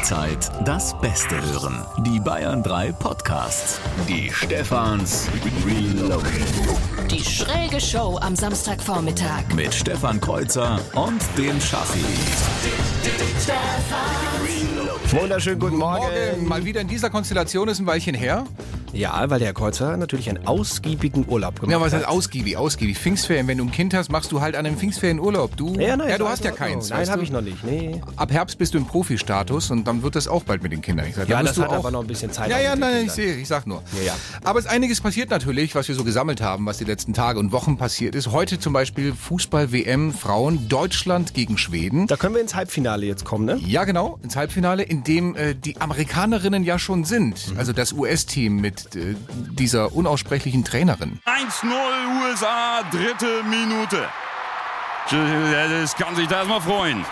Jederzeit das Beste hören. Die Bayern 3 Podcasts. Die Stefans Reloaded. Die schräge Show am Samstagvormittag. Mit Stefan Kreuzer und dem Schaffi. Wunderschönen guten Morgen. Morgen. Mal wieder in dieser Konstellation ist ein Weilchen her. Ja, weil der Herr Kreuzer natürlich einen ausgiebigen Urlaub gemacht Ja, was hat. heißt ausgiebig? Ausgiebig. Pfingstferien. Wenn du ein Kind hast, machst du halt an einem Pfingstferien Urlaub. Du, Ja, nein, ja, du hast ja keins. Nein, habe ich noch nicht. Nee. Ab Herbst bist du im Profi-Status und dann wird das auch bald mit den Kindern. Ich sag, Ja, da das hat auch aber noch ein bisschen Zeit. Ja, ja, nein, ich sehe, ich sag nur. Ja, ja. Aber es ist einiges passiert natürlich, was wir so gesammelt haben, was die letzten Tage und Wochen passiert ist. Heute zum Beispiel Fußball-WM Frauen Deutschland gegen Schweden. Da können wir ins Halbfinale jetzt kommen, ne? Ja, genau, ins Halbfinale, in dem äh, die Amerikanerinnen ja schon sind. Also das US-Team mit äh, dieser unaussprechlichen Trainerin. 1-0 USA, dritte Minute. Jill Ellis kann sich da erstmal freuen.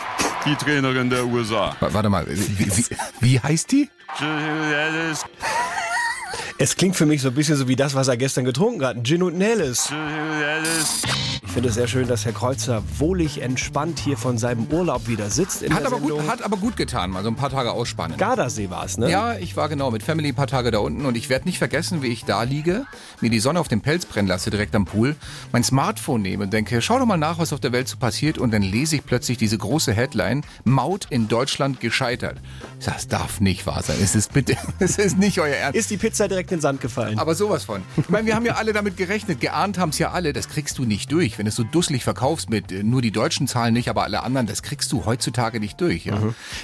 Die Trainerin der USA. Wa- Warte mal, wie, wie, wie heißt die? Jill Ellis, Es klingt für mich so ein bisschen so wie das, was er gestern getrunken hat. Ein Gin und Nellis. Ich finde es sehr schön, dass Herr Kreuzer wohlig entspannt hier von seinem Urlaub wieder sitzt Hat aber, Sendung. gut, hat aber gut getan, mal so ein paar Tage ausspannen. Gardasee war es, ne? Ja, ich war genau mit Family ein paar Tage da unten und ich werde nicht vergessen, wie ich da liege, mir die Sonne auf den Pelz brennen lasse, direkt am Pool, mein Smartphone nehme und denke, schau doch mal nach, was auf der Welt so passiert und dann lese ich plötzlich diese große Headline, Maut in Deutschland gescheitert. Das darf nicht wahr sein. Es ist bitte, es ist nicht euer Ernst. Ist die Pizza direkt in den Sand gefallen? Aber sowas von. Ich meine, wir haben ja alle damit gerechnet. Geahnt haben es ja alle. Das kriegst du nicht durch. Wenn du es so dusselig verkaufst mit äh, nur die deutschen Zahlen nicht, aber alle anderen, das kriegst du heutzutage nicht durch. Ja?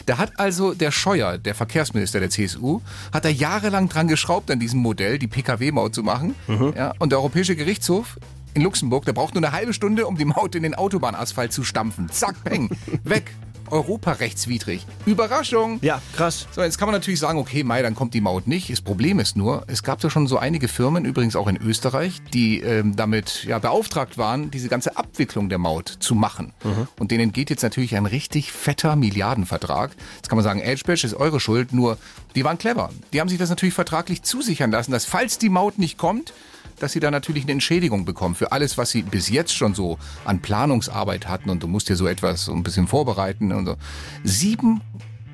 Da hat also der Scheuer, der Verkehrsminister der CSU, hat da jahrelang dran geschraubt an diesem Modell, die Pkw-Maut zu machen. Ja? Und der Europäische Gerichtshof in Luxemburg, der braucht nur eine halbe Stunde, um die Maut in den Autobahnasphalt zu stampfen. Zack, peng, weg. Europarechtswidrig. Überraschung. ja, krass. So, jetzt kann man natürlich sagen, okay, Mai, dann kommt die Maut nicht. Das Problem ist nur, es gab da schon so einige Firmen, übrigens auch in Österreich, die ähm, damit ja, beauftragt waren, diese ganze Abwicklung der Maut zu machen. Und denen geht jetzt natürlich ein richtig fetter Milliardenvertrag. Jetzt kann man sagen, Edgebash ist eure Schuld, nur die waren clever. Die haben sich das natürlich vertraglich zusichern lassen, dass falls die Maut nicht kommt, dass sie da natürlich eine Entschädigung bekommen für alles, was sie bis jetzt schon so an Planungsarbeit hatten und du musst dir so etwas so ein bisschen vorbereiten und so. Sieben,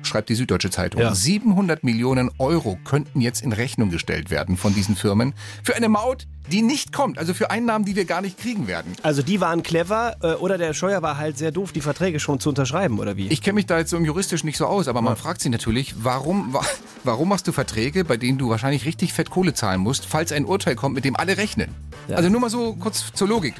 schreibt die Süddeutsche Zeitung, Ja. 700 Millionen Euro könnten jetzt in Rechnung gestellt werden von diesen Firmen für eine Maut, die nicht kommt, also für Einnahmen, die wir gar nicht kriegen werden. Also die waren clever äh, oder der Scheuer war halt sehr doof, die Verträge schon zu unterschreiben, oder wie? Ich kenne mich da jetzt so im juristisch nicht so aus, aber man fragt sich natürlich, warum, wa- warum machst du Verträge, bei denen du wahrscheinlich richtig fett Kohle zahlen musst, falls ein Urteil kommt, mit dem alle rechnen? Also nur mal so kurz zur Logik.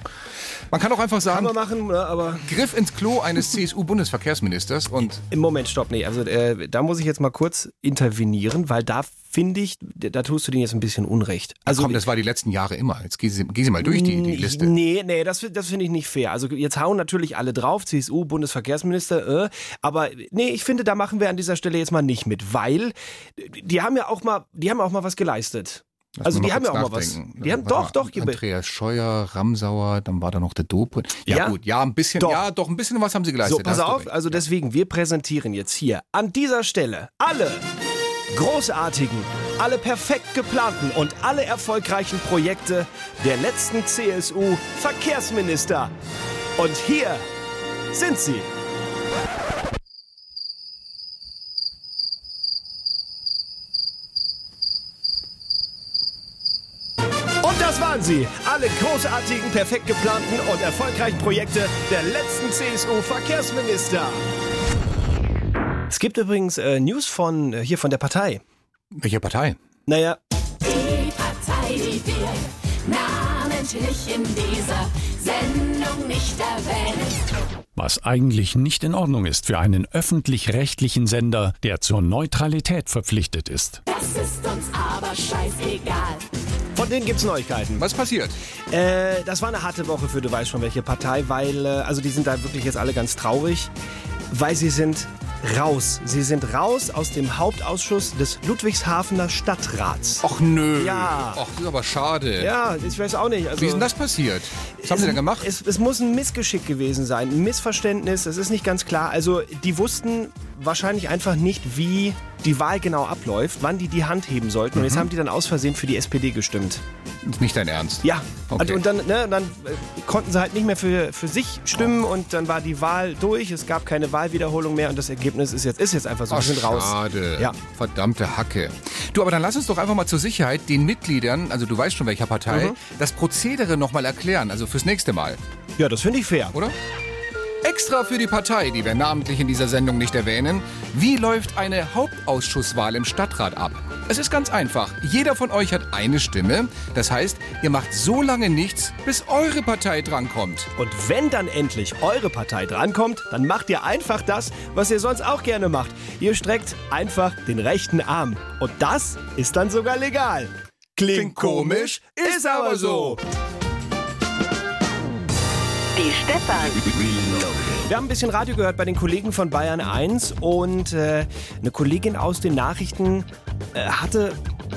Man kann auch einfach Kann sagen, man machen, ne, aber Griff ins Klo eines CSU-Bundesverkehrsministers und im Moment, stopp, nee, also äh, da muss ich jetzt mal kurz intervenieren, weil da finde ich, da tust du denen jetzt ein bisschen Unrecht. Also komm, das war die letzten Jahre immer. Jetzt gehen Sie, gehen Sie mal durch die, die Liste. Nee, nee, das, das finde ich nicht fair. Also jetzt hauen natürlich alle drauf, CSU, Bundesverkehrsminister, äh, aber nee, ich finde, da machen wir an dieser Stelle jetzt mal nicht mit, weil die haben ja auch mal, die haben auch mal was geleistet. Lass also die haben ja auch mal was. Die haben, doch, doch, Andreas Scheuer, Ramsauer, dann war da noch der Dope. Ja, Ja? gut, ja, ein bisschen, Doch. ja, doch, ein bisschen was haben sie geleistet. So, pass auf, also deswegen, wir präsentieren jetzt hier an dieser Stelle alle großartigen, alle perfekt geplanten und alle erfolgreichen Projekte der letzten CSU-Verkehrsminister. Und hier sind sie. Und das waren sie, alle großartigen, perfekt geplanten und erfolgreichen Projekte der letzten CSU-Verkehrsminister. Es gibt übrigens äh, News von äh, hier von der Partei. Welche Partei? Naja, Die Partei, die wir namentlich in dieser Sendung nicht erwähnen. Was eigentlich nicht in Ordnung ist für einen öffentlich-rechtlichen Sender, der zur Neutralität verpflichtet ist. Das ist uns aber scheißegal. von denen gibt's Neuigkeiten. Was passiert? Äh, das war eine harte Woche für du weißt schon welche Partei, weil, äh, also die sind da wirklich jetzt alle ganz traurig, weil sie sind raus. Sie sind raus aus dem Hauptausschuss des Ludwigshafener Stadtrats. Och nö. Ja. Och, das ist aber schade. Ja, ich weiß auch nicht. Also, Wie ist denn das passiert? Was haben Sie denn gemacht? Es, es muss ein Missgeschick gewesen sein, ein Missverständnis, es ist nicht ganz klar. Also die wussten wahrscheinlich einfach nicht, wie die Wahl genau abläuft, wann die die Hand heben sollten. Und jetzt haben die dann aus Versehen für die SPD gestimmt. Ist nicht dein Ernst. Ja, Okay. und dann, ne, dann äh, konnten sie halt nicht mehr für, für sich stimmen und dann war die Wahl durch. Es gab keine Wahlwiederholung mehr und das Ergebnis ist jetzt, ist jetzt einfach so. Wir sind raus. Schade. Ja. Verdammte Hacke. Du, aber dann lass uns doch einfach mal zur Sicherheit den Mitgliedern, also du weißt schon welcher Partei, Mhm. das Prozedere nochmal erklären, also fürs nächste Mal, Ja, das finde ich fair. oder? Extra für die Partei, die wir namentlich in dieser Sendung nicht erwähnen. Wie läuft eine Hauptausschusswahl im Stadtrat ab? Es ist ganz einfach. Jeder von euch hat eine Stimme. Das heißt, ihr macht so lange nichts, bis eure Partei drankommt. Und wenn dann endlich eure Partei drankommt, dann macht ihr einfach das, was ihr sonst auch gerne macht. Ihr streckt einfach den rechten Arm. Und das ist dann sogar legal. Klingt komisch, ist aber so. Die Stefan. Wir haben ein bisschen Radio gehört bei den Kollegen von Bayern 1 und äh, eine Kollegin aus den Nachrichten äh, hatte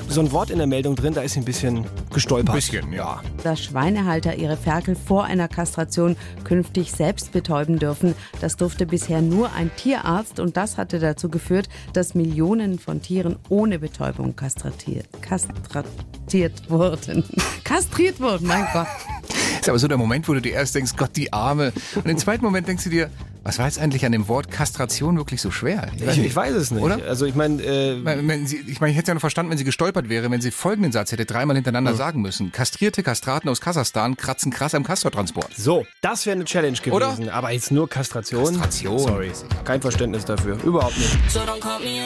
so ein Wort in der Meldung drin, da ist sie ein bisschen gestolpert. Ein bisschen, ja. dass Schweinehalter ihre Ferkel vor einer Kastration künftig selbst betäuben dürfen. Das durfte bisher nur ein Tierarzt und das hatte dazu geführt, dass Millionen von Tieren ohne Betäubung kastratiert, kastratiert wurden. Kastriert wurden, mein Gott. Ist aber so der Moment, wo du dir erst denkst, Gott, die Arme. Und im zweiten Moment denkst du dir, was war jetzt eigentlich an dem Wort Kastration wirklich so schwer? Ich, ich weiß es nicht. Oder? Also ich meine, äh, sie- Ich meine, ich hätte ja noch verstanden, wenn sie gestolpert wäre, wenn sie folgenden Satz hätte dreimal hintereinander Hm. sagen müssen. Kastrierte Kastraten aus Kasachstan kratzen krass am Castortransport. so, das wäre eine Challenge Oder? gewesen. Aber jetzt nur Kastration? Kastration. Sorry, kein Verständnis dafür. Überhaupt nicht.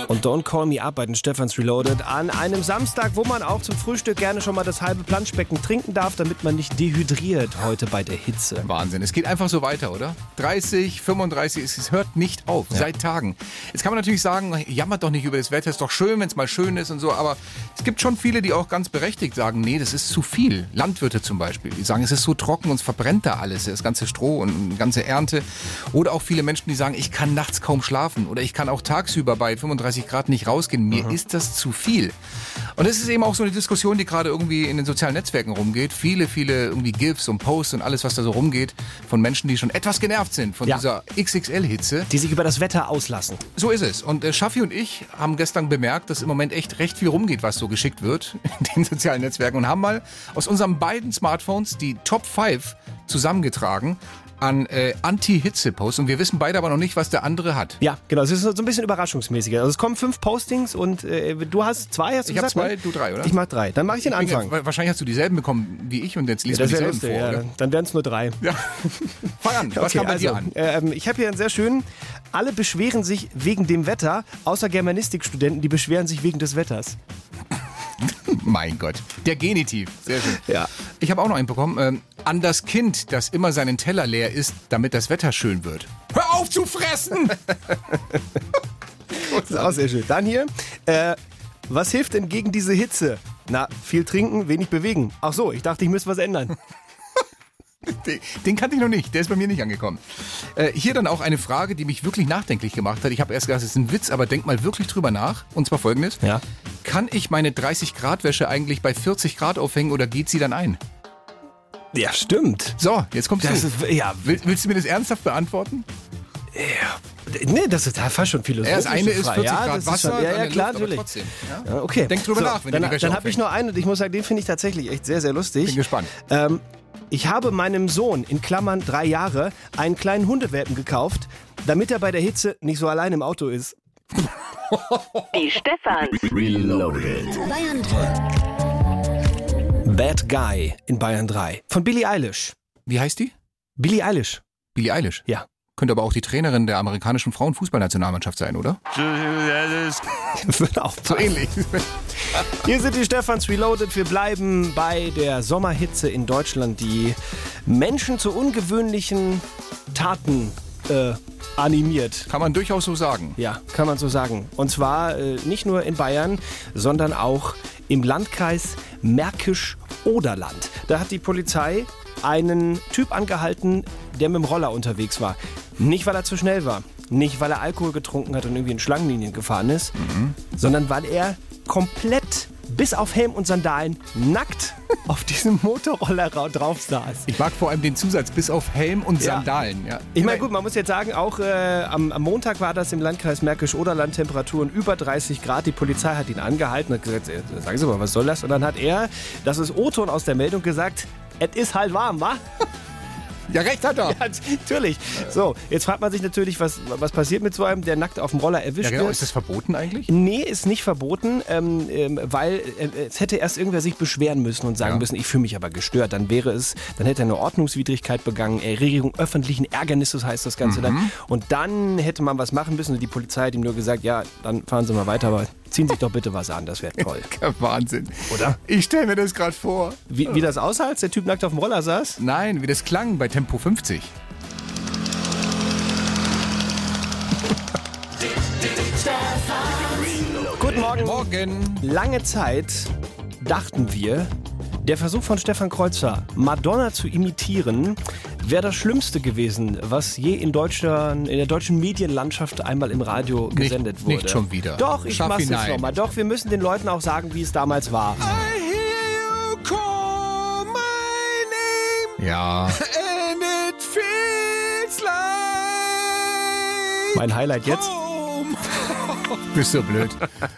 Und Don't Call Me Up bei den Stefans Reloaded an einem Samstag, wo man auch zum Frühstück gerne schon mal das halbe Planschbecken trinken darf, damit man nicht dehydriert heute bei der Hitze. Wahnsinn. Es geht einfach so weiter, oder? 30, 35, es, es hört nicht auf, seit Tagen. Jetzt kann man natürlich sagen, jammert doch nicht über das Wetter, ist doch schön, wenn es mal schön ist und so, aber es gibt schon viele, die auch ganz berechtigt sagen, nee, das ist zu viel. Landwirte zum Beispiel, die sagen, es ist so trocken, uns verbrennt da alles, das ganze Stroh und die ganze Ernte. Oder auch viele Menschen, die sagen, ich kann nachts kaum schlafen oder ich kann auch tagsüber bei 35 Grad nicht rausgehen, mir ist das zu viel. Und das ist eben auch so eine Diskussion, die gerade irgendwie in den sozialen Netzwerken rumgeht. Viele, viele irgendwie GIFs und Posts und alles, was da so rumgeht, von Menschen, die schon etwas genervt sind von Ja. dieser XXL-Hitze. Die sich über das Wetter auslassen. So ist es. Und äh, Schaffi und ich haben gestern bemerkt, dass im Moment echt recht viel rumgeht, was so geschickt wird in den sozialen Netzwerken und haben mal aus unseren beiden Smartphones die Top 5 zusammengetragen an äh, Anti-Hitze-Posts. Und wir wissen beide aber noch nicht, was der andere hat. Ja, genau. Es ist so ein bisschen überraschungsmäßiger. Also es kommen fünf Postings und äh, du hast zwei, hast du Ich gesagt? zwei, ne? du drei, oder? Ich mach drei. Dann mache ich den Ich Anfang. jetzt- Wahrscheinlich hast du dieselben bekommen wie ich und jetzt liest das du dieselben lustig, vor. ja. oder? Dann wären es nur drei. Ja. Fang an. Was kam bei dir an? Ähm, ich habe hier einen sehr schönen. Alle beschweren sich wegen dem Wetter, außer Germanistikstudenten, die beschweren sich wegen des Wetters. Mein Gott. Der Genitiv. Sehr schön. Ja. Ich habe auch noch einen bekommen. Ähm, an das Kind, das immer seinen Teller leer isst, damit das Wetter schön wird. Hör auf zu fressen! Das ist auch sehr schön. Dann hier. Äh, was hilft denn gegen diese Hitze? Na, viel trinken, wenig bewegen. Ach so, ich dachte, ich müsste was ändern. Den, den kannte ich noch nicht. Der ist bei mir nicht angekommen. Äh, hier dann auch eine Frage, die mich wirklich nachdenklich gemacht hat. Ich habe erst gedacht, es ist ein Witz, aber denk mal wirklich drüber nach. Und zwar folgendes. Ja. Kann ich meine 30 Grad Wäsche eigentlich bei 40 Grad aufhängen oder geht sie dann ein? Ja, stimmt. So, jetzt kommst Das du. ist, ja, Will, willst du mir das ernsthaft beantworten? nee, das ist ja fast schon philosophisch. Ja, das eine ist 40 ja, Grad das Wasser, Schon, ja, ja, andere klar, Luft, natürlich. trotzdem. Ja? Ja, okay. Denk drüber nach, wenn du dann, die Wäsche Dann habe ich noch einen und ich muss sagen, den finde ich tatsächlich echt sehr, sehr lustig. Bin gespannt. Ähm, ich habe meinem Sohn, in Klammern drei Jahre, einen kleinen Hundewelpen gekauft, damit er bei der Hitze nicht so allein im Auto ist. Die Stefan. Reloaded. Bayern 3. Bad Guy in Bayern 3 von Billie Eilish. Wie heißt die? Billie Eilish. Billie Eilish. Ja. Könnte aber auch die Trainerin der amerikanischen Frauenfußballnationalmannschaft sein, oder? Wird auch So ähnlich. Hier sind die Stefans Reloaded. Wir bleiben bei der Sommerhitze in Deutschland, die Menschen zu ungewöhnlichen Taten äh, animiert. Kann man durchaus so sagen. Ja, kann man so sagen. Und zwar äh, nicht nur in Bayern, sondern auch im Landkreis Märkisch-Oderland. Da hat die Polizei einen Typ angehalten, der mit dem Roller unterwegs war. Nicht, weil er zu schnell war, nicht, weil er Alkohol getrunken hat und irgendwie in Schlangenlinien gefahren ist, sondern weil er komplett bis auf Helm und Sandalen nackt auf diesem Motorroller ra- drauf saß. Ich mag vor allem den Zusatz bis auf Helm und Ja. Sandalen. Ja. Ich meine, gut, man muss jetzt sagen, auch äh, am, am Montag war das im Landkreis Märkisch-Oderland Temperaturen über 30 Grad. Die Polizei hat ihn angehalten und hat gesagt, äh, sagen Sie mal, was soll das? Und dann hat er, das ist O-Ton aus der Meldung, gesagt, es ist halt warm, wa? ja, recht hat er. Ja, natürlich. So, jetzt fragt man sich natürlich, was, was passiert mit so einem, der nackt auf dem Roller erwischt Ja, genau. wird. Ist das verboten eigentlich? Nee, ist nicht verboten, ähm, ähm, weil äh, es hätte erst irgendwer sich beschweren müssen und sagen Ja. müssen, ich fühle mich aber gestört. Dann wäre es, dann hätte er eine Ordnungswidrigkeit begangen, Erregung öffentlichen Ärgernisses heißt das Ganze dann. Und dann hätte man was machen müssen und die Polizei hat ihm nur gesagt, ja, dann fahren Sie mal weiter, aber ziehen Sie sich doch bitte was an, das wäre toll. Wahnsinn. Oder? Ich stelle mir das gerade vor. Wie, wie das aussah, als der Typ nackt auf dem Roller saß? Nein, wie das klang bei Tempo 50. Guten Morgen. Morgen. Lange Zeit dachten wir, der Versuch von Stefan Kreuzer, Madonna zu imitieren, wäre das Schlimmste gewesen, was je in, Deutschland, in der deutschen Medienlandschaft einmal im Radio gesendet wurde. nicht schon wieder. Doch, ich Schaff mach's jetzt hinein. nochmal. Doch, wir müssen den Leuten auch sagen, wie es damals war. Ja. Mein Highlight jetzt. Bist so blöd.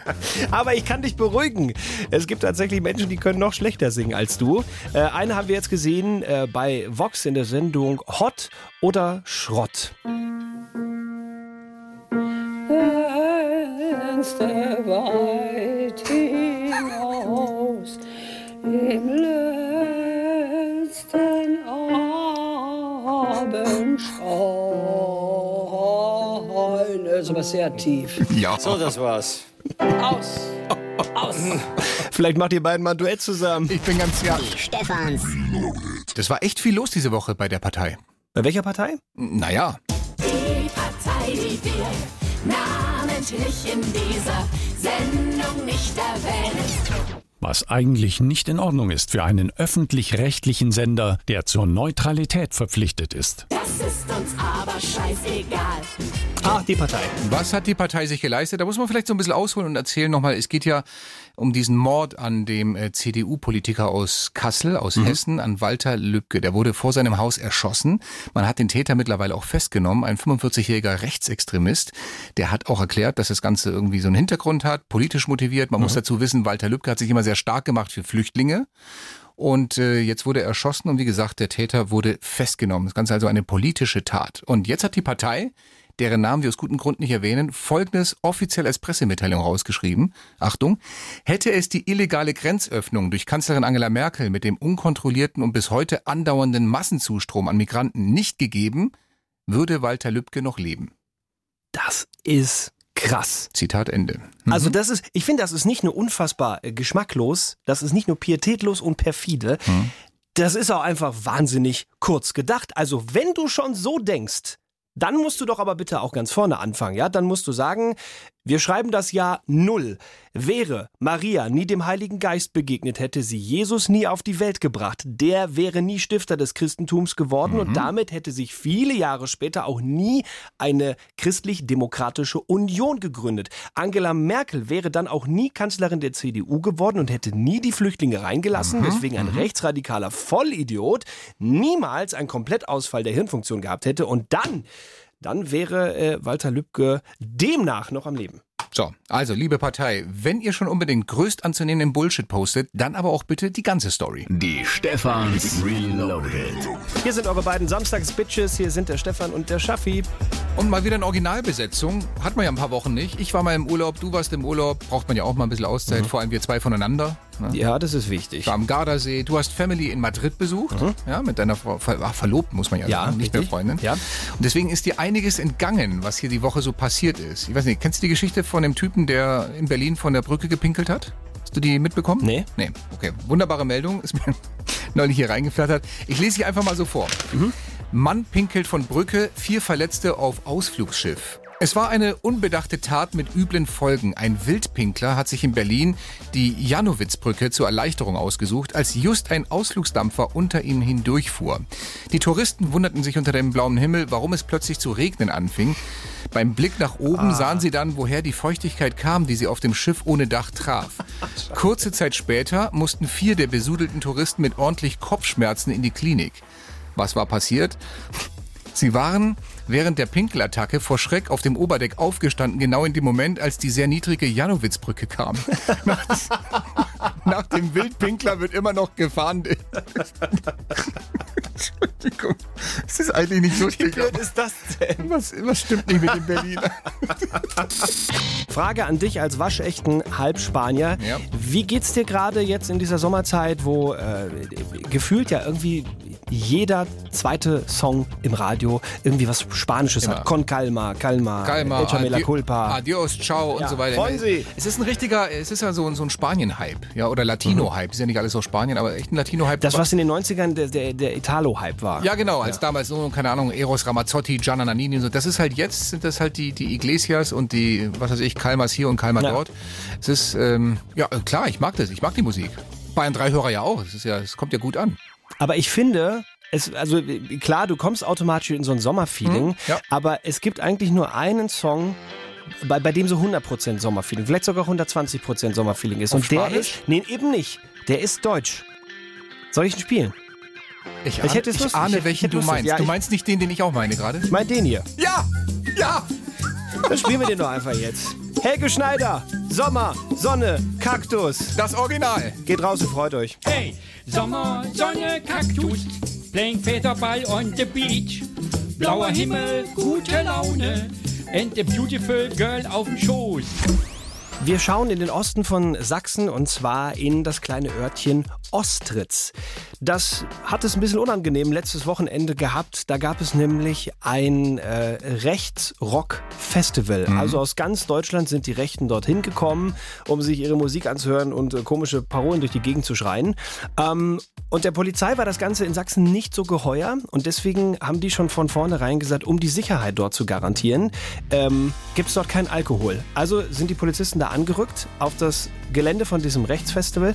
Aber ich kann dich beruhigen. Es gibt tatsächlich Menschen, die können noch schlechter singen als du. Äh, eine haben wir jetzt gesehen äh, bei Vox in der Sendung Hot oder Schrott. Fenster aber sehr tief. Ja. So, das war's. Aus! Aus! Vielleicht macht ihr beiden mal ein Duett zusammen. Ich bin ganz ja. Stefans. Das war echt viel los diese Woche bei der Partei. Bei welcher Partei? Naja. Die Partei, die wir namentlich in dieser Sendung nicht erwähnen. Was eigentlich nicht in Ordnung ist für einen öffentlich-rechtlichen Sender, der zur Neutralität verpflichtet ist. Das ist uns aber scheißegal. Ah, die Partei. Was hat die Partei sich geleistet? Da muss man vielleicht so ein bisschen ausholen und erzählen nochmal. Es geht ja um diesen Mord an dem äh, CDU-Politiker aus Kassel, aus Hessen, an Walter Lübcke. Der wurde vor seinem Haus erschossen. Man hat den Täter mittlerweile auch festgenommen, ein 45-jähriger Rechtsextremist. Der hat auch erklärt, dass das Ganze irgendwie so einen Hintergrund hat, politisch motiviert. Man muss dazu wissen, Walter Lübcke hat sich immer sehr stark gemacht für Flüchtlinge. Und äh, jetzt wurde er erschossen und wie gesagt, der Täter wurde festgenommen. Das Ganze also eine politische Tat. Und jetzt hat die Partei, deren Namen wir aus gutem Grund nicht erwähnen, folgendes offiziell als Pressemitteilung rausgeschrieben. Achtung, hätte es die illegale Grenzöffnung durch Kanzlerin Angela Merkel mit dem unkontrollierten und bis heute andauernden Massenzustrom an Migranten nicht gegeben, würde Walter Lübcke noch leben. Das ist krass. Zitat Ende. Also das ist, ich finde, das ist nicht nur unfassbar äh, geschmacklos, das ist nicht nur pietätlos und perfide, das ist auch einfach wahnsinnig kurz gedacht. Also wenn du schon so denkst, dann musst du doch aber bitte auch ganz vorne anfangen, ja? Dann musst du sagen, wir schreiben das Jahr Null. Wäre Maria nie dem Heiligen Geist begegnet, hätte sie Jesus nie auf die Welt gebracht. Der wäre nie Stifter des Christentums geworden und damit hätte sich viele Jahre später auch nie eine christlich-demokratische Union gegründet. Angela Merkel wäre dann auch nie Kanzlerin der CDU geworden und hätte nie die Flüchtlinge reingelassen, weswegen ein rechtsradikaler Vollidiot niemals einen Komplettausfall der Hirnfunktion gehabt hätte und dann dann wäre äh, Walter Lübcke demnach noch am Leben. So, also liebe Partei, wenn ihr schon unbedingt größt anzunehmenden Bullshit postet, dann aber auch bitte die ganze Story. Die Stefans Reloaded. Hier sind eure beiden Samstags-Bitches, hier sind der Stefan und der Schaffi. Und mal wieder in Originalbesetzung. Hat man ja ein paar Wochen nicht. Ich war mal im Urlaub, du warst im Urlaub. Braucht man ja auch mal ein bisschen Auszeit, vor allem wir zwei voneinander. Ne? Ja, das ist wichtig. Am Gardasee. Du hast Family in Madrid besucht. Ja, mit deiner Frau, Ver ach, Verlobten muss man ja, Ja, sagen, nicht mehr. Freundin. Ja. Und deswegen ist dir einiges entgangen, was hier die Woche so passiert ist. Ich weiß nicht, kennst du die Geschichte von dem Typen, der in Berlin von der Brücke gepinkelt hat? Hast du die mitbekommen? Nee. Nee, okay. Wunderbare Meldung, ist mir neulich hier reingeflattert. Ich lese sie einfach mal so vor. Mann pinkelt von Brücke, vier Verletzte auf Ausflugsschiff. Es war eine unbedachte Tat mit üblen Folgen. Ein Wildpinkler hat sich in Berlin die Janowitzbrücke zur Erleichterung ausgesucht, als just ein Ausflugsdampfer unter ihnen hindurchfuhr. Die Touristen wunderten sich unter dem blauen Himmel, warum es plötzlich zu regnen anfing. Beim Blick nach oben sahen sie dann, woher die Feuchtigkeit kam, die sie auf dem Schiff ohne Dach traf. Kurze Zeit später mussten vier der besudelten Touristen mit ordentlich Kopfschmerzen in die Klinik. Was war passiert? Sie waren während der Pinkelattacke vor Schreck auf dem Oberdeck aufgestanden, genau in dem Moment, als die sehr niedrige Janowitzbrücke kam. nach, nach dem Wildpinkler wird immer noch gefahndet. Entschuldigung, es ist eigentlich nicht lustig. Wie blöd ist das denn? Was, was stimmt nicht mit dem Berliner? Frage an dich als waschechten Halbspanier. Ja. Wie geht's dir gerade jetzt in dieser Sommerzeit, wo äh, gefühlt ja irgendwie jeder zweite Song im Radio irgendwie was Spanisches Immer. hat? Con calma, calma, Calma, Échame la adi- culpa. adios, ciao Ja, und so weiter. freuen Sie. Es ist ein richtiger, es ist ja so, ein- so ein Spanien-Hype, ja, oder Latino-Hype. Ist ja nicht alles aus Spanien, aber echt ein Latino-Hype. das, was in den 90ern der, der, der Italo-Hype war. Ja, genau, als damals so, keine Ahnung, Eros Ramazzotti, Gianna Nannini und so. Das ist halt jetzt, sind das halt die, die Iglesias und die, was weiß ich, Kalmas hier und Kalmar Ja. dort. Es ist, ähm, ja, klar, ich mag das, ich mag die Musik. Bayern 3 Hörer ja auch, es ist ja, es kommt ja gut an. Aber ich finde, es, also klar, du kommst automatisch in so ein Sommerfeeling, Mhm, ja. aber es gibt eigentlich nur einen Song, bei, bei dem so 100% Sommerfeeling, vielleicht sogar 120% Sommerfeeling ist. Auf Und der Spanisch? ist, nee, eben nicht. Der ist deutsch. Soll ich ihn spielen? Ich, Ich hätte es ich ahne, Ich welchen ich du meinst. Ja, du meinst nicht den, den ich auch meine gerade? Ich meine den hier. Ja! Ja! Dann spielen wir den doch einfach jetzt. Helge Schneider, Sommer, Sonne, Kaktus. Das Original. Geht raus und freut euch. Hey, Sommer, Sonne, Kaktus, playing Federball on the beach. Blauer Himmel, gute Laune and a beautiful girl auf dem Schoß. Wir schauen in den Osten von Sachsen und zwar in das kleine Örtchen Ostritz. Das hat es ein bisschen unangenehm letztes Wochenende gehabt. Da gab es nämlich ein äh, Rechtsrock-Festival. Also aus ganz Deutschland sind die Rechten dorthin gekommen, um sich ihre Musik anzuhören und äh, komische Parolen durch die Gegend zu schreien. Ähm, und der Polizei war das Ganze in Sachsen nicht so geheuer und deswegen haben die schon von vornherein gesagt, um die Sicherheit dort zu garantieren, ähm, gibt es dort keinen Alkohol. Also sind die Polizisten da angerückt auf das Gelände von diesem Rechtsfestival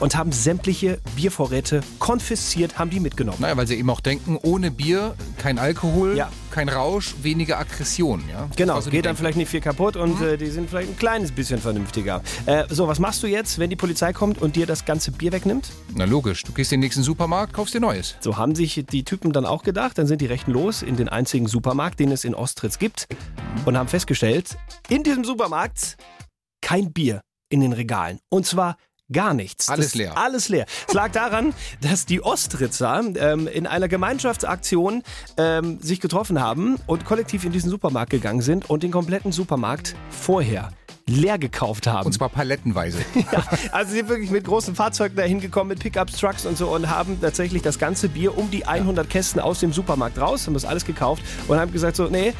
und haben sämtliche Biervorräte konfisziert, haben die mitgenommen. Naja, weil sie eben auch denken, ohne Bier kein Alkohol, Ja. kein Rausch, weniger Aggression. Ja? Genau, so geht dann vielleicht nicht viel kaputt und äh, die sind vielleicht ein kleines bisschen vernünftiger. Äh, so, was machst du jetzt, wenn die Polizei kommt und dir das ganze Bier wegnimmt? Na logisch, du gehst in den nächsten Supermarkt, kaufst dir Neues. So haben sich die Typen dann auch gedacht. Dann sind die Rechten los in den einzigen Supermarkt, den es in Ostritz gibt und haben festgestellt, in diesem Supermarkt kein Bier in den Regalen. Und zwar gar nichts. Alles Das- leer. Alles leer. Es lag daran, dass die Ostritzer ähm, in einer Gemeinschaftsaktion ähm, sich getroffen haben und kollektiv in diesen Supermarkt gegangen sind und den kompletten Supermarkt vorher leer gekauft haben. Und zwar palettenweise. Ja, also sie sind wirklich mit großen Fahrzeugen da hingekommen, mit Pickups, Trucks und so und haben tatsächlich das ganze Bier um die 100 Kästen aus dem Supermarkt raus, haben das alles gekauft und haben gesagt so, nee,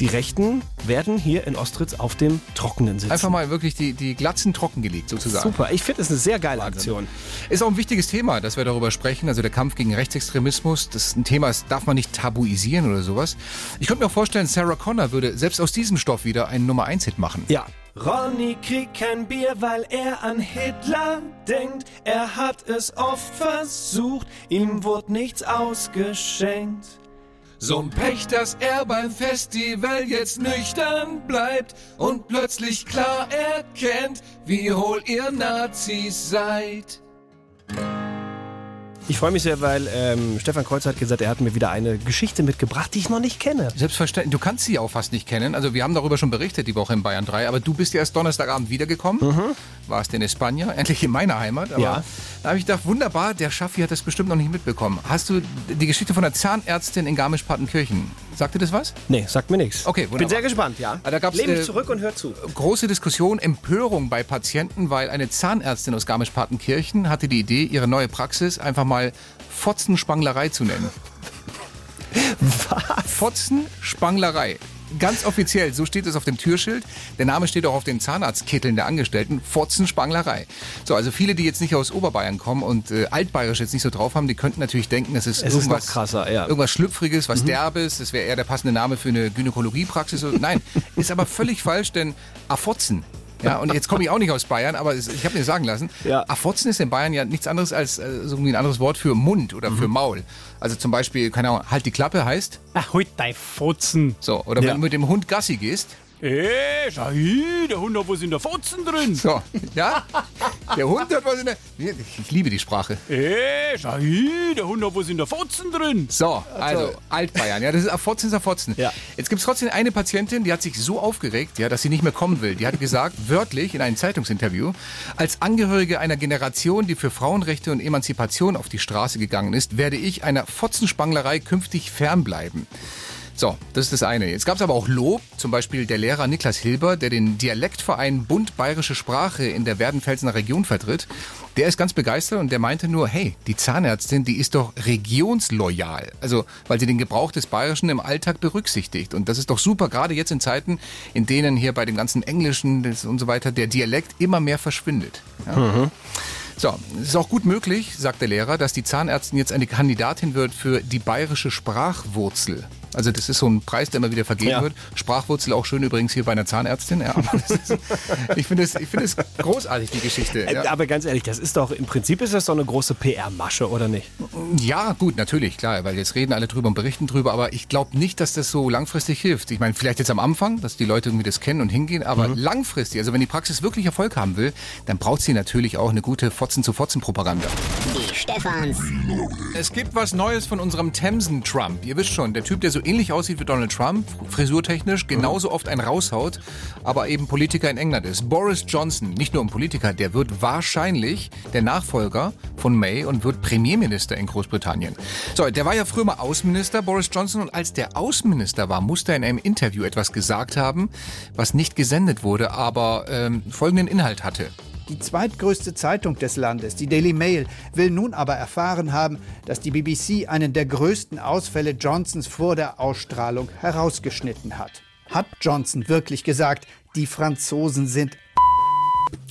die Rechten werden hier in Ostritz auf dem Trockenen sitzen. Einfach mal wirklich die, die Glatzen trockengelegt sozusagen. Super, ich finde es eine sehr geile Aktion. Ist auch ein wichtiges Thema, dass wir darüber sprechen. Also der Kampf gegen Rechtsextremismus, das ist ein Thema, das darf man nicht tabuisieren oder sowas. Ich könnte mir auch vorstellen, Sarah Connor würde selbst aus diesem Stoff wieder einen Nummer 1 Hit machen. Ja. Ronny kriegt kein Bier, weil er an Hitler denkt. Er hat es oft versucht, ihm wurde nichts ausgeschenkt. So ein Pech, dass er beim Festival jetzt nüchtern bleibt und plötzlich klar erkennt, wie hohl ihr Nazis seid. Ich freue mich sehr, weil ähm, Stefan Kreuz hat gesagt, er hat mir wieder eine Geschichte mitgebracht, die ich noch nicht kenne. Selbstverständlich. Du kannst sie auch fast nicht kennen. Also wir haben darüber schon berichtet die Woche in Bayern 3, aber du bist ja erst Donnerstagabend wiedergekommen. Warst in España, endlich in meiner Heimat. Aber Ja. da habe ich gedacht, wunderbar, der Schaffi hat das bestimmt noch nicht mitbekommen. Hast du die Geschichte von der Zahnärztin in Garmisch-Partenkirchen? Sagt dir das was? Nee, sagt mir nichts. Okay, Bin wunderbar. sehr gespannt, ja. Ah, da gab's, Lehn mich äh, zurück und hör zu. Große Diskussion, Empörung bei Patienten, weil eine Zahnärztin aus Garmisch-Partenkirchen hatte die Idee, ihre neue Praxis einfach mal Fotzenspanglerei zu nennen. Was? Fotzenspanglerei. ganz offiziell, so steht es auf dem Türschild. Der Name steht auch auf den Zahnarztkitteln der Angestellten. Fotzenspanglerei. So, also viele, die jetzt nicht aus Oberbayern kommen und äh, Altbayerisch jetzt nicht so drauf haben, die könnten natürlich denken, das ist Es ist irgendwas noch krasser, ja. Irgendwas Schlüpfriges, was Derbes. Das wäre eher der passende Name für eine Gynäkologiepraxis. Nein, ist aber völlig falsch, denn Afotzen. Ja, und jetzt komme ich auch nicht aus Bayern, aber ich habe mir sagen lassen, Ja. Afotzen ist in Bayern ja nichts anderes als äh, so irgendwie ein anderes Wort für Mund oder für Maul. Also zum Beispiel, keine Ahnung, halt die Klappe heißt Ach, heute dein Futzen. so. Oder Ja. wenn du mit dem Hund Gassi gehst. Ey, schau hier, der Hund, wo sind der Futzen drin? So, ja? Der Hund hat was in der. Ich liebe die Sprache. Ey, schau hier, der Hund, wo sind der Futzen drin? So, also Altbayern. Ja, das ist Afotzen ist Afotzen. Ja. Jetzt gibt es trotzdem eine Patientin, die hat sich so aufgeregt, ja, dass sie nicht mehr kommen will. Die hat gesagt, wörtlich in einem Zeitungsinterview, als Angehörige einer Generation, die für Frauenrechte und Emanzipation auf die Straße gegangen ist, werde ich einer Fotzenspanglerei künftig fernbleiben. So, das ist das eine. Jetzt gab es aber auch Lob, zum Beispiel der Lehrer Niklas Hilber, der den Dialektverein Bund Bayerische Sprache in der Werdenfelsener Region vertritt. Der ist ganz begeistert und der meinte nur, hey, die Zahnärztin, die ist doch regionsloyal. Also, weil sie den Gebrauch des Bayerischen im Alltag berücksichtigt. Und das ist doch super, gerade jetzt in Zeiten, in denen hier bei dem ganzen Englischen und so weiter der Dialekt immer mehr verschwindet. Ja. So, es ist auch gut möglich, sagt der Lehrer, dass die Zahnärztin jetzt eine Kandidatin wird für die bayerische Sprachwurzel. Also das ist so ein Preis, der immer wieder vergeben Ja. wird. Sprachwurzel auch schön übrigens hier bei einer Zahnärztin. Ja, aber das ist, ich finde es ich finde es großartig, die Geschichte. Äh, Ja. Aber ganz ehrlich, das ist doch, im Prinzip ist das doch eine große PR-Masche, oder nicht? Ja, gut, natürlich, klar, weil jetzt reden alle drüber und berichten drüber, aber ich glaube nicht, dass das so langfristig hilft. Ich meine, vielleicht jetzt am Anfang, dass die Leute irgendwie das kennen und hingehen, aber langfristig, also wenn die Praxis wirklich Erfolg haben will, dann braucht sie natürlich auch eine gute Fotzen-zu-Fotzen-Propaganda. Die Stefans. Es gibt was Neues von unserem Themsen-Trump. Ihr wisst schon, der Typ, der so ähnlich aussieht wie Donald Trump, frisurtechnisch, genauso oft einen raushaut, aber eben Politiker in England ist. Boris Johnson, nicht nur ein Politiker, der wird wahrscheinlich der Nachfolger von May und wird Premierminister in Großbritannien. So, der war ja früher mal Außenminister, Boris Johnson, und als der Außenminister war, musste er in einem Interview etwas gesagt haben, was nicht gesendet wurde, aber ähm, folgenden Inhalt hatte. Die zweitgrößte Zeitung des Landes, die Daily Mail, will nun aber erfahren haben, dass die BBC einen der größten Ausfälle Johnsons vor der Ausstrahlung herausgeschnitten hat. Hat Johnson wirklich gesagt, die Franzosen sind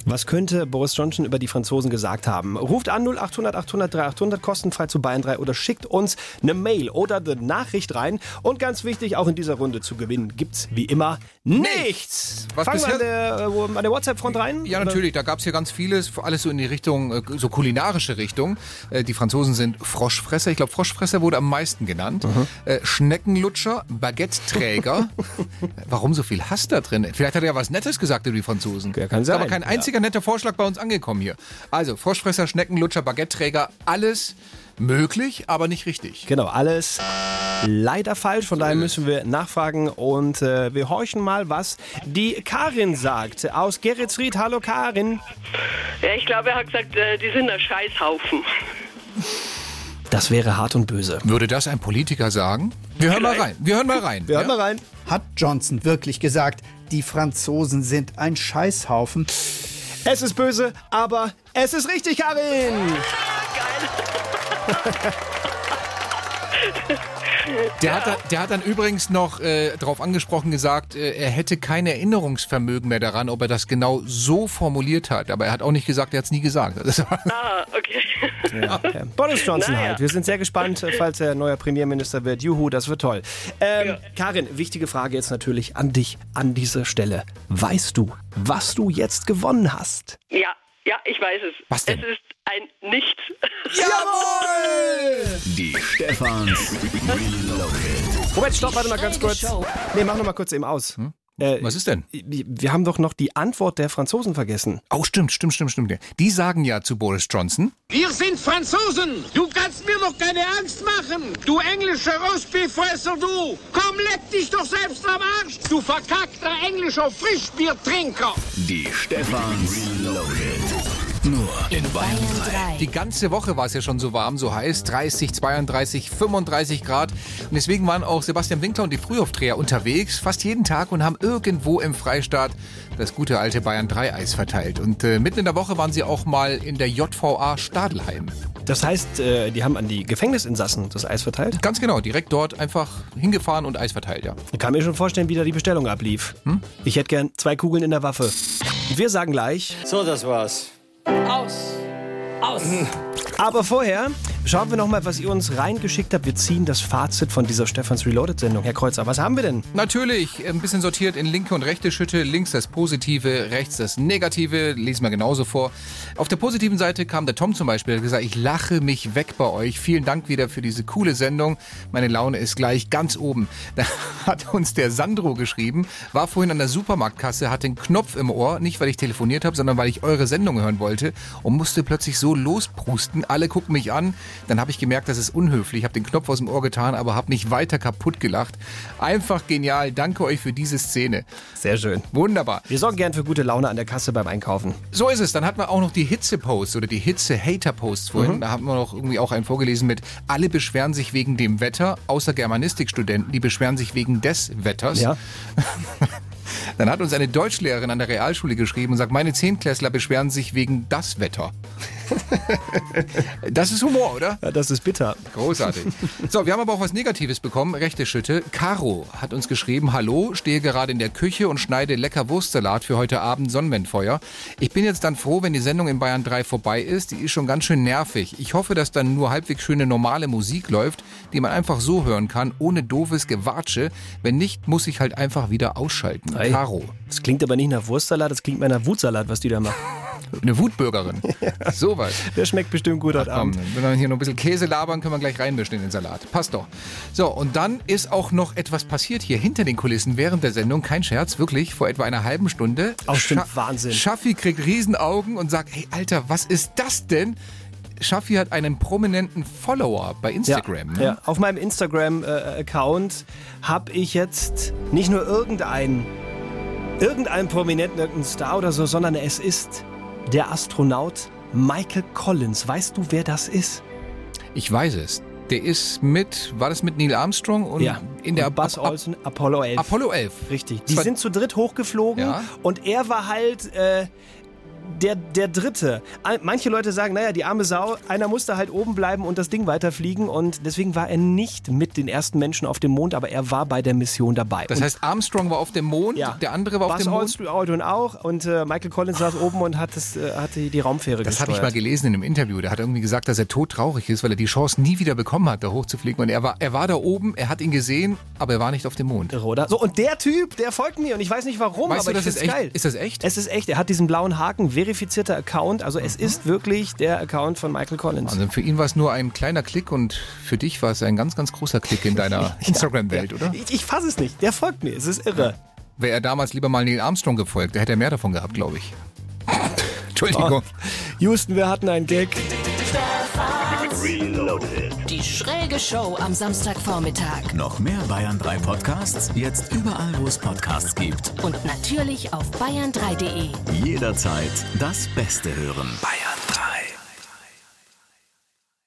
Was könnte Boris Johnson über die Franzosen gesagt haben? Ruft an 0800 800 3800 kostenfrei zu Bayern 3 oder schickt uns eine Mail oder eine Nachricht rein. Und ganz wichtig, auch in dieser Runde zu gewinnen gibt's wie immer nichts. Was Fangen wir an bisher- der, äh, der WhatsApp-Front rein? Ja, Oder? natürlich. Da gab es hier ganz vieles, alles so in die Richtung, äh, so kulinarische Richtung. Äh, Die Franzosen sind Froschfresser. Ich glaube, Froschfresser wurde am meisten genannt. Äh, Schneckenlutscher, Baguette-Träger. Warum so viel Hass da drin? Vielleicht hat er ja was Nettes gesagt über die Franzosen. Ja, kann Ist aber sein, kein einziger netter Vorschlag bei uns angekommen hier. Also, Froschfresser, Schneckenlutscher, Baguette-Träger, alles möglich, aber nicht richtig. Genau, alles leider falsch. Von daher müssen wir nachfragen und äh, wir horchen mal, was die Karin sagt. Aus Geretsried. Hallo Karin. Ja, ich glaube, er hat gesagt, äh, die sind ein Scheißhaufen. Das wäre hart und böse. Würde das ein Politiker sagen? Wir hören mal rein. Wir hören mal rein. Wir hören ja? mal rein. Hat Johnson wirklich gesagt, die Franzosen sind ein Scheißhaufen? Es ist böse, aber es ist richtig, Karin. Der, hat, da- der hat dann übrigens noch äh, darauf angesprochen gesagt, äh, er hätte kein Erinnerungsvermögen mehr daran, ob er das genau so formuliert hat. Aber er hat auch nicht gesagt, er hat es nie gesagt. Ah, okay. Ja, ja. Boris Johnson Naja. halt. Wir sind sehr gespannt, falls er neuer Premierminister wird. Juhu, das wird toll. Ähm, Karin, wichtige Frage jetzt natürlich an dich an dieser Stelle. Weißt du, was du jetzt gewonnen hast? Ja, ja, ich weiß es. Was denn? Es ist ein Nichts. Die Stefans Reloaded. Moment, stopp, warte mal ganz kurz. Show. Nee, mach noch mal kurz eben aus. Äh, Was ist denn? wir haben doch noch die Antwort der Franzosen vergessen. Oh, stimmt, stimmt, stimmt, stimmt. Die sagen ja zu Boris Johnson, Wir sind Franzosen. Du kannst mir doch keine Angst machen. Du englischer Rostbeefresser, du. Komm, leck dich doch selbst am Arsch. Du verkackter englischer Frischbiertrinker. Die Stefans Reloaded. Nur in Bayern 3. Die ganze Woche war es ja schon so warm, so heiß. 30, 32, 35 Grad. Und deswegen waren auch Sebastian Winkler und die Frühaufdreher unterwegs, fast jeden Tag und haben irgendwo im Freistaat das gute alte Bayern 3 Eis verteilt. Und äh, mitten in der Woche waren sie auch mal in der JVA Stadelheim. Das heißt, äh, die haben an die Gefängnisinsassen das Eis verteilt? Ganz genau, direkt dort einfach hingefahren und Eis verteilt, ja. Ich kann mir schon vorstellen, wie da die Bestellung ablief. Hm? Ich hätte gern zwei Kugeln in der Waffe. Wir sagen gleich. So, das war's. Aus. Aus. Aber vorher schauen wir nochmal, was ihr uns reingeschickt habt. Wir ziehen das Fazit von dieser Stefans Reloaded-Sendung. Herr Kreuzer, was haben wir denn? Natürlich, ein bisschen sortiert in linke und rechte Schütte. Links das Positive, rechts das Negative. Lesen wir genauso vor. Auf der positiven Seite kam der Tom zum Beispiel, der hat gesagt, ich lache mich weg bei euch. Vielen Dank wieder für diese coole Sendung. Meine Laune ist gleich ganz oben. Da hat uns der Sandro geschrieben, war vorhin an der Supermarktkasse, hat den Knopf im Ohr, nicht weil ich telefoniert habe, sondern weil ich eure Sendung hören wollte und musste plötzlich so losprusten. Alle gucken mich an. Dann habe ich gemerkt, das ist unhöflich. habe den Knopf aus dem Ohr getan, aber habe mich weiter kaputt gelacht. Einfach genial. Danke euch für diese Szene. Sehr schön. Wunderbar. Wir sorgen gern für gute Laune an der Kasse beim Einkaufen. So ist es. Dann hatten wir auch noch die Hitze-Posts oder die Hitze-Hater-Posts vorhin. Mhm. Da haben wir noch irgendwie auch einen vorgelesen mit alle beschweren sich wegen dem Wetter, außer Germanistikstudenten, die beschweren sich wegen des Wetters. Ja. Dann hat uns eine Deutschlehrerin an der Realschule geschrieben und sagt, meine Zehntklässler beschweren sich wegen das Wetter. Das ist Humor, oder? Ja, das ist bitter. Großartig. So, wir haben aber auch was Negatives bekommen. Rechte Schütte. Caro hat uns geschrieben, hallo, stehe gerade in der Küche und schneide lecker Wurstsalat für heute Abend Sonnenwendfeuer. Ich bin jetzt dann froh, wenn die Sendung in Bayern 3 vorbei ist. Die ist schon ganz schön nervig. Ich hoffe, dass dann nur halbwegs schöne normale Musik läuft, die man einfach so hören kann, ohne doofes Gewatsche. Wenn nicht, muss ich halt einfach wieder ausschalten. Ei. Caro. Das klingt aber nicht nach Wurstsalat, das klingt nach Wutsalat, was die da macht. Eine Wutbürgerin. Sowas. Der schmeckt bestimmt gut heute Abend. wenn wir hier noch ein bisschen Käse labern, können wir gleich reinmischen in den Salat. Passt doch. So, und dann ist auch noch etwas passiert hier hinter den Kulissen während der Sendung. Kein Scherz, wirklich, vor etwa einer halben Stunde. Auch stimmt, Scha- Wahnsinn. Schaffi kriegt Riesenaugen und sagt, hey Alter, was ist das denn? Schaffi hat einen prominenten Follower bei Instagram. Ja, ne? ja. Auf meinem Instagram-Account habe ich jetzt nicht nur irgendeinen, irgendeinen Prominenten, irgendeinen Star oder so, sondern es ist der Astronaut Michael Collins. Weißt du, wer das ist? Ich weiß es. Der ist mit, war das mit Neil Armstrong und in der Und Buzz Ap- Olsen, Apollo 11. Apollo 11. Richtig. Die Zwei- sind zu dritt hochgeflogen Ja. und er war halt äh, der, der Dritte. Manche Leute sagen, naja, die arme Sau, einer musste halt oben bleiben und das Ding weiterfliegen und deswegen war er nicht mit den ersten Menschen auf dem Mond, aber er war bei der Mission dabei. Das und heißt, Armstrong war auf dem Mond, Ja. der andere war auf Buzz dem Mond. Aldrin auch und äh, Michael Collins saß oben und hat, das, äh, hat die, die Raumfähre Das hatte ich mal gelesen in einem Interview. Da hat irgendwie gesagt, dass er todtraurig ist, weil er die Chance nie wieder bekommen hat, da hochzufliegen. Und er war, er war da oben, er hat ihn gesehen, aber er war nicht auf dem Mond. Oder? So, und der Typ, der folgt mir und ich weiß nicht warum, Weißt aber du, ich das ist find's echt? geil. Ist das echt? Es ist echt. Er hat diesen blauen Haken, verifizierter Account. Also es ist wirklich der Account von Michael Collins. Also für ihn war es nur ein kleiner Klick und für dich war es ein ganz, ganz großer Klick in deiner Instagram-Welt, Ja. oder? Ich, ich fasse es nicht. Der folgt mir. Es ist irre. Wäre er damals lieber mal Neil Armstrong gefolgt, der hätte er mehr davon gehabt, glaube ich. Entschuldigung. Houston, wir hatten einen Gag. Die schräge Show am Samstagvormittag. Noch mehr Bayern 3 Podcasts? Jetzt überall, wo es Podcasts gibt. Und natürlich auf bayern3.de. Jederzeit das Beste hören. Bayern